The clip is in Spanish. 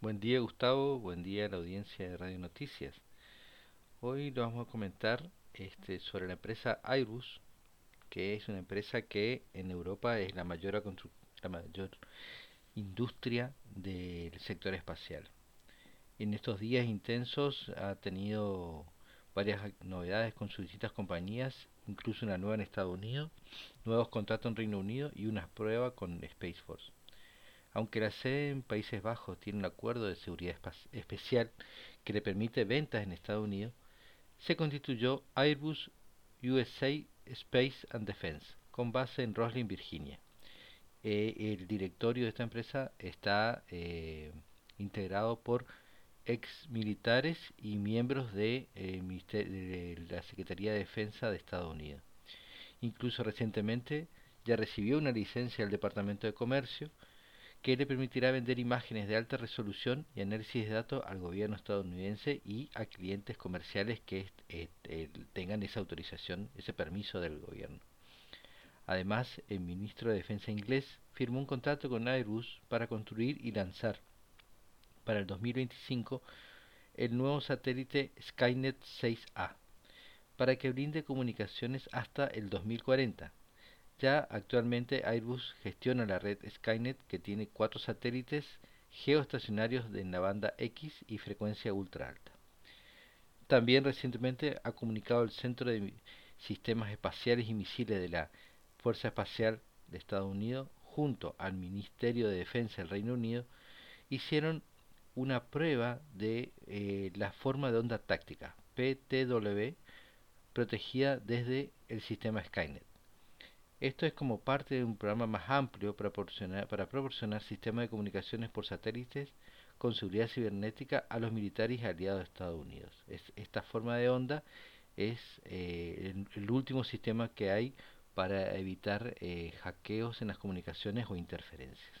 Buen día Gustavo, buen día a la audiencia de Radio Noticias. Hoy lo vamos a comentar este, sobre la empresa Airbus, que es una empresa que en Europa es la mayor, la mayor industria del sector espacial. En estos días intensos ha tenido varias novedades con sus distintas compañías, incluso una nueva en Estados Unidos, nuevos contratos en Reino Unido y unas pruebas con Space Force. Aunque la sede en Países Bajos tiene un acuerdo de seguridad especial que le permite ventas en Estados Unidos, se constituyó Airbus USA Space and Defense, con base en Roslyn, Virginia. Eh, el directorio de esta empresa está eh, integrado por ex militares y miembros eh, de la Secretaría de Defensa de Estados Unidos. Incluso recientemente ya recibió una licencia del Departamento de Comercio que le permitirá vender imágenes de alta resolución y análisis de datos al gobierno estadounidense y a clientes comerciales que eh, eh, tengan esa autorización, ese permiso del gobierno. Además, el ministro de Defensa inglés firmó un contrato con Airbus para construir y lanzar para el 2025 el nuevo satélite Skynet 6A, para que brinde comunicaciones hasta el 2040 ya actualmente Airbus gestiona la red Skynet que tiene cuatro satélites geoestacionarios de la banda X y frecuencia ultra alta. También recientemente ha comunicado el Centro de Sistemas Espaciales y Misiles de la Fuerza Espacial de Estados Unidos junto al Ministerio de Defensa del Reino Unido hicieron una prueba de eh, la forma de onda táctica PTW protegida desde el sistema Skynet. Esto es como parte de un programa más amplio para proporcionar, sistemas de comunicaciones por satélites con seguridad cibernética a los militares aliados de Estados Unidos. esta forma de onda es eh, el, último sistema que hay para evitar eh, hackeos en las comunicaciones o interferencias.